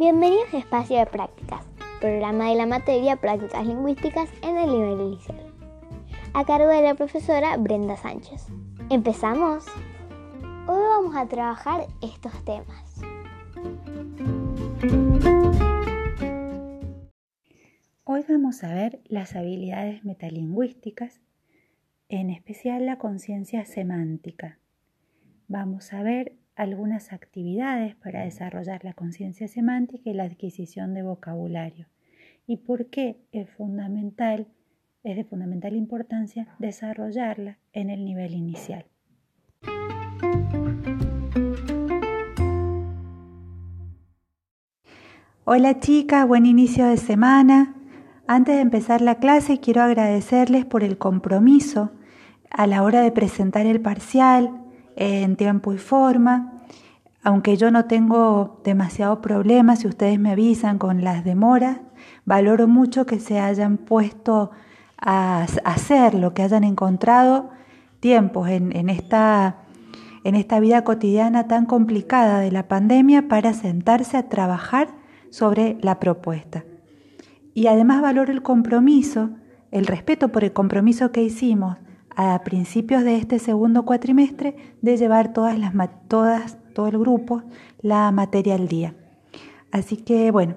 Bienvenidos a Espacio de Prácticas, programa de la materia Prácticas Lingüísticas en el nivel inicial, a cargo de la profesora Brenda Sánchez. ¡Empezamos! Hoy vamos a trabajar estos temas. Hoy vamos a ver las habilidades metalingüísticas, en especial la conciencia semántica. Vamos a ver algunas actividades para desarrollar la conciencia semántica y la adquisición de vocabulario. ¿Y por qué es fundamental, es de fundamental importancia desarrollarla en el nivel inicial? Hola chicas, buen inicio de semana. Antes de empezar la clase quiero agradecerles por el compromiso a la hora de presentar el parcial, en tiempo y forma. Aunque yo no tengo demasiado problema, si ustedes me avisan con las demoras, valoro mucho que se hayan puesto a hacer lo que hayan encontrado tiempos en, esta, en esta vida cotidiana tan complicada de la pandemia para sentarse a trabajar sobre la propuesta. Y además valoro el compromiso, el respeto por el compromiso que hicimos a principios de este segundo cuatrimestre de llevar todas las todas todo el grupo la materia al día. Así que bueno,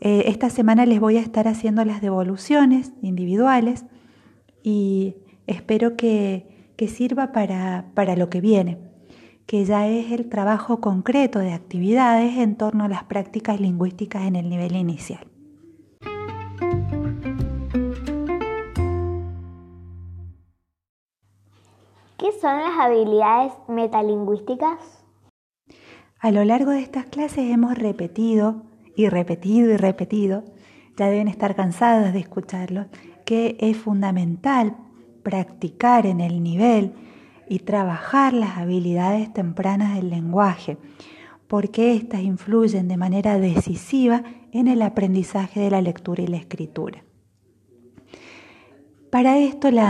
eh, esta semana les voy a estar haciendo las devoluciones individuales y espero que, que sirva para, para lo que viene, que ya es el trabajo concreto de actividades en torno a las prácticas lingüísticas en el nivel inicial. ¿Qué son las habilidades metalingüísticas? A lo largo de estas clases hemos repetido y repetido y repetido, ya deben estar cansadas de escucharlo, que es fundamental practicar en el nivel y trabajar las habilidades tempranas del lenguaje, porque éstas influyen de manera decisiva en el aprendizaje de la lectura y la escritura. Para esto el,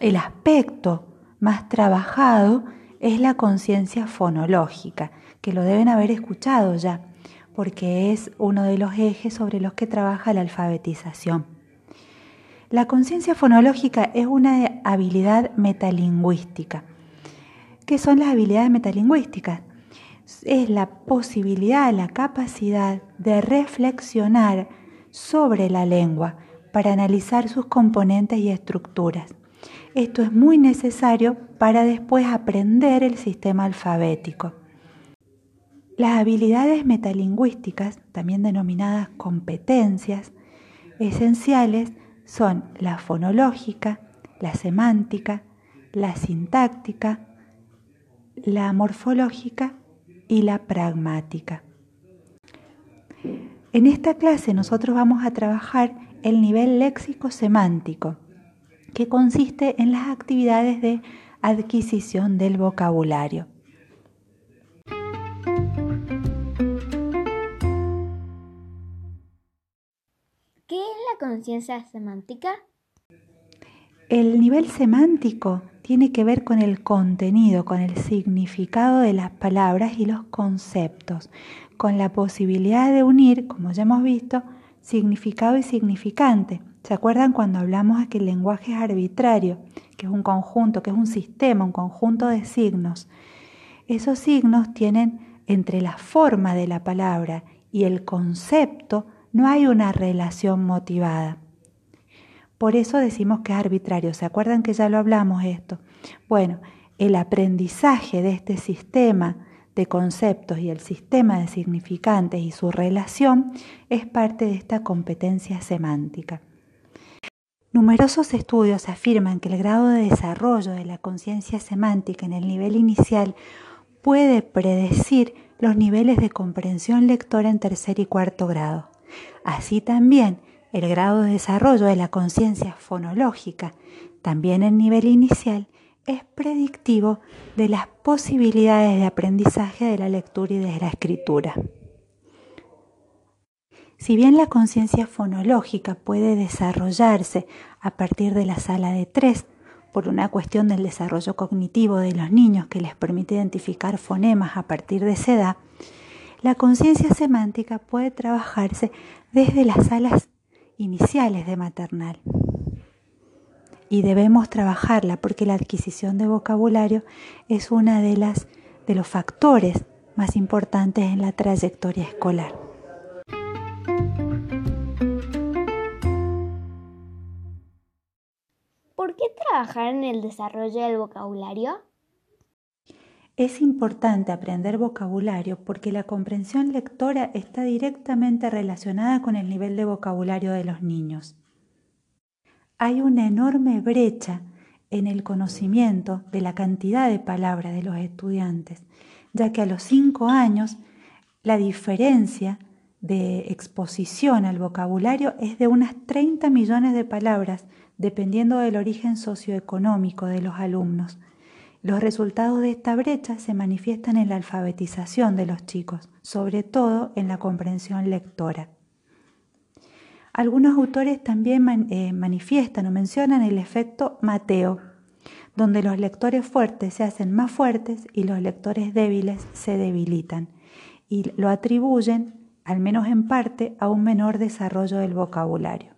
el aspecto más trabajado es la conciencia fonológica, que lo deben haber escuchado ya, porque es uno de los ejes sobre los que trabaja la alfabetización. La conciencia fonológica es una habilidad metalingüística. ¿Qué son las habilidades metalingüísticas? Es la posibilidad, la capacidad de reflexionar sobre la lengua, para analizar sus componentes y estructuras. Esto es muy necesario para después aprender el sistema alfabético. Las habilidades metalingüísticas, también denominadas competencias, esenciales son la fonológica, la semántica, la sintáctica, la morfológica y la pragmática. En esta clase nosotros vamos a trabajar el nivel léxico-semántico, que consiste en las actividades de adquisición del vocabulario. ¿Qué es la conciencia semántica? El nivel semántico tiene que ver con el contenido, con el significado de las palabras y los conceptos, con la posibilidad de unir, como ya hemos visto, significado y significante. ¿Se acuerdan cuando hablamos de que el lenguaje es arbitrario, que es un conjunto, que es un sistema, un conjunto de signos? Esos signos tienen entre la forma de la palabra y el concepto no hay una relación motivada. Por eso decimos que es arbitrario. ¿Se acuerdan que ya lo hablamos esto? Bueno, el aprendizaje de este sistema de conceptos y el sistema de significantes y su relación es parte de esta competencia semántica. Numerosos estudios afirman que el grado de desarrollo de la conciencia semántica en el nivel inicial puede predecir los niveles de comprensión lectora en tercer y cuarto grado. Así también, el grado de desarrollo de la conciencia fonológica, también en nivel inicial, es predictivo de las posibilidades de aprendizaje de la lectura y de la escritura. Si bien la conciencia fonológica puede desarrollarse a partir de la sala de tres, por una cuestión del desarrollo cognitivo de los niños que les permite identificar fonemas a partir de esa edad, La conciencia semántica puede trabajarse desde las salas iniciales de maternal. Y debemos trabajarla porque la adquisición de vocabulario es una de las de los factores más importantes en la trayectoria escolar. ¿Por qué trabajar en el desarrollo del vocabulario? Es importante aprender vocabulario porque la comprensión lectora está directamente relacionada con el nivel de vocabulario de los niños. Hay una enorme brecha en el conocimiento de la cantidad de palabras de los estudiantes, ya que a los cinco años la diferencia de exposición al vocabulario es de unas 30 millones de palabras, dependiendo del origen socioeconómico de los alumnos. Los resultados de esta brecha se manifiestan en la alfabetización de los chicos, sobre todo en la comprensión lectora. Algunos autores también eh, manifiestan o mencionan el efecto Mateo, donde los lectores fuertes se hacen más fuertes y los lectores débiles se debilitan, y lo atribuyen, al menos en parte, a un menor desarrollo del vocabulario.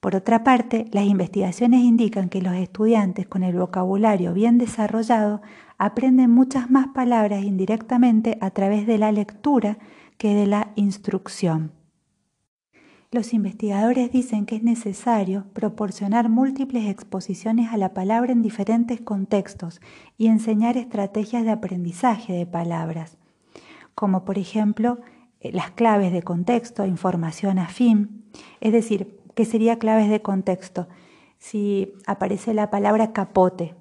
Por otra parte, las investigaciones indican que los estudiantes con el vocabulario bien desarrollado aprenden muchas más palabras indirectamente a través de la lectura que de la instrucción. Los investigadores dicen que es necesario proporcionar múltiples exposiciones a la palabra en diferentes contextos y enseñar estrategias de aprendizaje de palabras, como por ejemplo eh, las claves de contexto, información afín, es decir, ¿Qué sería claves de contexto? Si aparece la palabra capote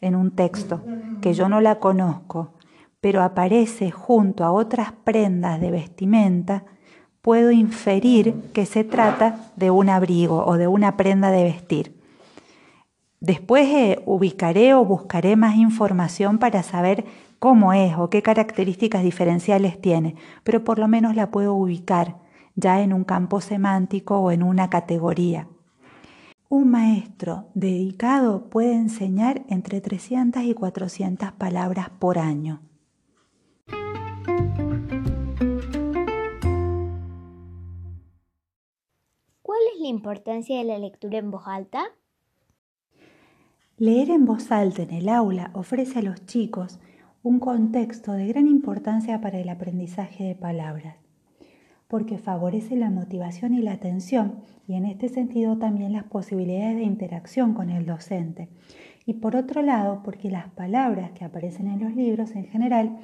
en un texto, que yo no la conozco, pero aparece junto a otras prendas de vestimenta, puedo inferir que se trata de un abrigo o de una prenda de vestir. Después eh, ubicaré o buscaré más información para saber cómo es o qué características diferenciales tiene, pero por lo menos la puedo ubicar ya en un campo semántico o en una categoría. Un maestro dedicado puede enseñar entre 300 y 400 palabras por año. Importancia de la lectura en voz alta? Leer en voz alta en el aula ofrece a los chicos un contexto de gran importancia para el aprendizaje de palabras porque favorece la motivación y la atención y en este sentido también las posibilidades de interacción con el docente. Y por otro lado, porque las palabras que aparecen en los libros en general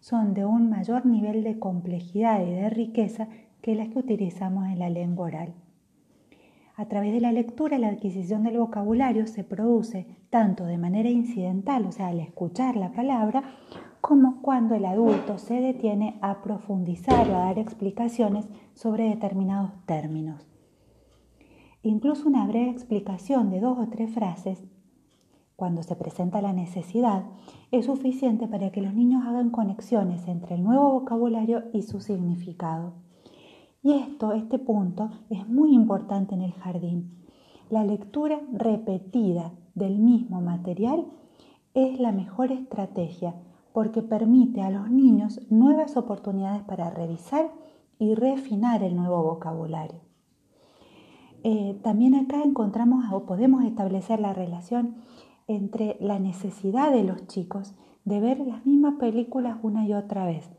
son de un mayor nivel de complejidad y de riqueza que las que utilizamos en la lengua oral. A través de la lectura, la adquisición del vocabulario se produce tanto de manera incidental, o sea, al escuchar la palabra, como cuando el adulto se detiene a profundizar o a dar explicaciones sobre determinados términos. Incluso una breve explicación de dos o tres frases, cuando se presenta la necesidad, es suficiente para que los niños hagan conexiones entre el nuevo vocabulario y su significado. Y esto, este punto, es muy importante en el jardín. La lectura repetida del mismo material es la mejor estrategia porque permite a los niños nuevas oportunidades para revisar y refinar el nuevo vocabulario. Eh, también acá encontramos o podemos establecer la relación entre la necesidad de los chicos de ver las mismas películas una y otra vez,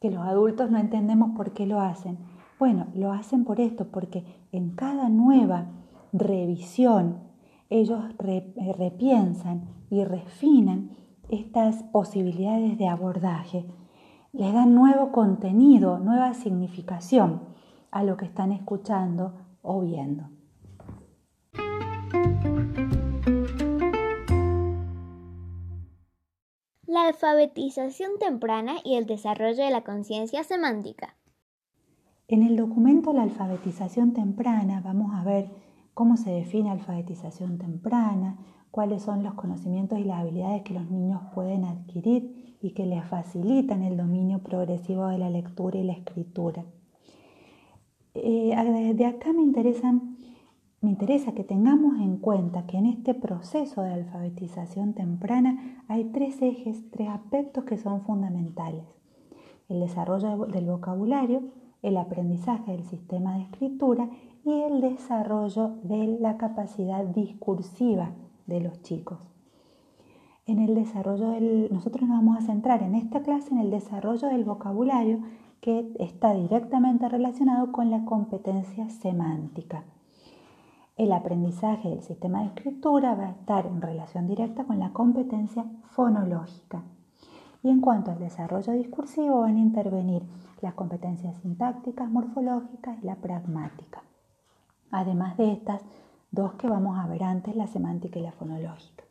que los adultos no entendemos por qué lo hacen. Bueno, lo hacen por esto, porque en cada nueva revisión ellos eh, repiensan y refinan estas posibilidades de abordaje, les dan nuevo contenido, nueva significación a lo que están escuchando o viendo. La alfabetización temprana y el desarrollo de la conciencia semántica. En el documento La alfabetización temprana vamos a ver cómo se define alfabetización temprana, cuáles son los conocimientos y las habilidades que los niños pueden adquirir y que les facilitan el dominio progresivo de la lectura y la escritura. Eh, de acá me, me interesa que tengamos en cuenta que en este proceso de alfabetización temprana hay tres ejes, tres aspectos que son fundamentales. el desarrollo del vocabulario, el aprendizaje del sistema de escritura y el desarrollo de la capacidad discursiva de los chicos. En el desarrollo del, nosotros nos vamos a centrar en esta clase en el desarrollo del vocabulario que está directamente relacionado con la competencia semántica. El aprendizaje del sistema de escritura va a estar en relación directa con la competencia fonológica. Y en cuanto al desarrollo discursivo van a intervenir las competencias sintácticas, morfológicas y la pragmática. Además de estas dos que vamos a ver antes, la semántica y la fonológica.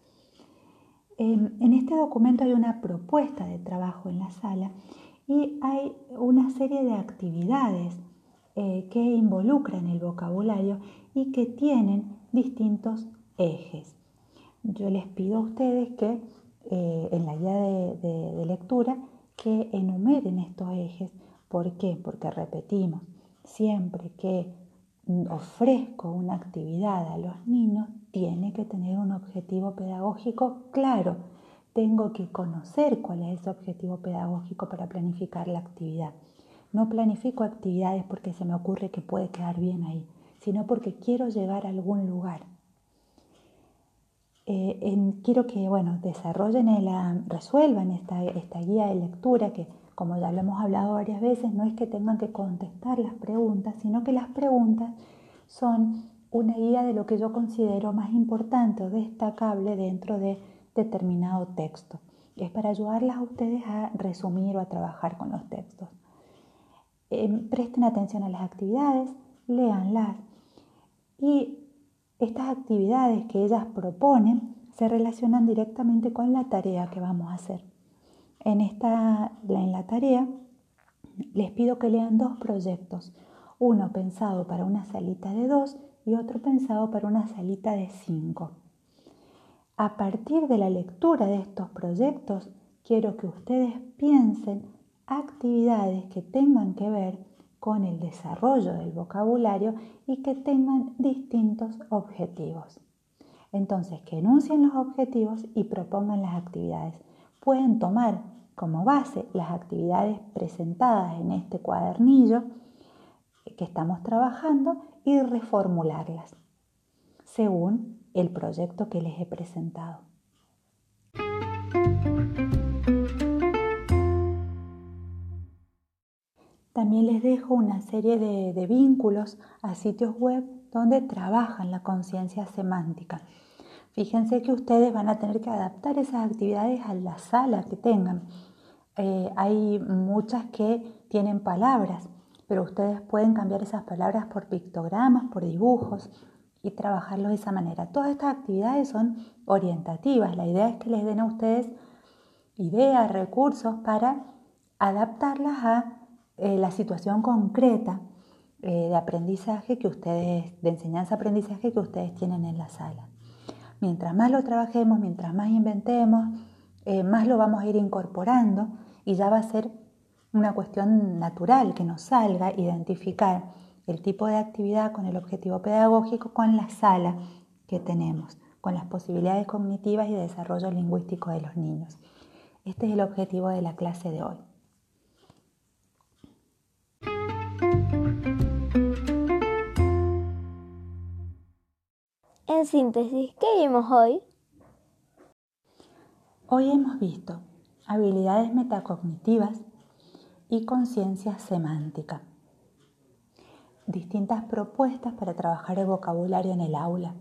Em, en este documento hay una propuesta de trabajo en la sala y hay una serie de actividades eh, que involucran el vocabulario y que tienen distintos ejes. Yo les pido a ustedes que eh, en la guía de, lectura que enumeren estos ejes. ¿Por qué? Porque repetimos, siempre que ofrezco una actividad a los niños, tiene que tener un objetivo pedagógico claro. Tengo que conocer cuál es ese objetivo pedagógico para planificar la actividad. No planifico actividades porque se me ocurre que puede quedar bien ahí, sino porque quiero llegar a algún lugar. Eh, quiero que bueno, desarrollen, la, resuelvan esta, esta guía de lectura que, como ya lo hemos hablado varias veces, no es que tengan que contestar las preguntas, sino que las preguntas son una guía de lo que yo considero más importante o destacable dentro de determinado texto. Es para ayudarlas a ustedes a resumir o a trabajar con los textos. Em, presten atención a las actividades, léanlas y estas actividades que ellas proponen se relacionan directamente con la tarea que vamos a hacer. En, esta, en la tarea les pido que lean dos proyectos, uno pensado para una salita de dos y otro pensado para una salita de cinco. A partir de la lectura de estos proyectos, quiero que ustedes piensen actividades que tengan que ver con el desarrollo del vocabulario y que tengan distintos objetivos. Entonces, que enuncien los objetivos y propongan las actividades. Pueden tomar como base las actividades presentadas en este cuadernillo que estamos trabajando y reformularlas según el proyecto que les he presentado. También les dejo una serie de, vínculos a sitios web donde trabajan la conciencia semántica. Fíjense que ustedes van a tener que adaptar esas actividades a la sala que tengan. Eh, hay muchas que tienen palabras, pero ustedes pueden cambiar esas palabras por pictogramas, por dibujos y trabajarlos de esa manera. Todas estas actividades son orientativas. La idea es que les den a ustedes ideas, recursos para adaptarlas a eh, la situación concreta eh, de aprendizaje que ustedes, de enseñanza-aprendizaje que ustedes tienen en la sala. Mientras más lo trabajemos, mientras más inventemos, eh, más lo vamos a ir incorporando y ya va a ser una cuestión natural que nos salga identificar el tipo de actividad con el objetivo pedagógico con la sala que tenemos, con las posibilidades cognitivas y de desarrollo lingüístico de los niños. Este es el objetivo de la clase de hoy. En síntesis, ¿qué vimos hoy? Hoy hemos visto habilidades metacognitivas y conciencia semántica. Distintas propuestas para trabajar el vocabulario en el aula.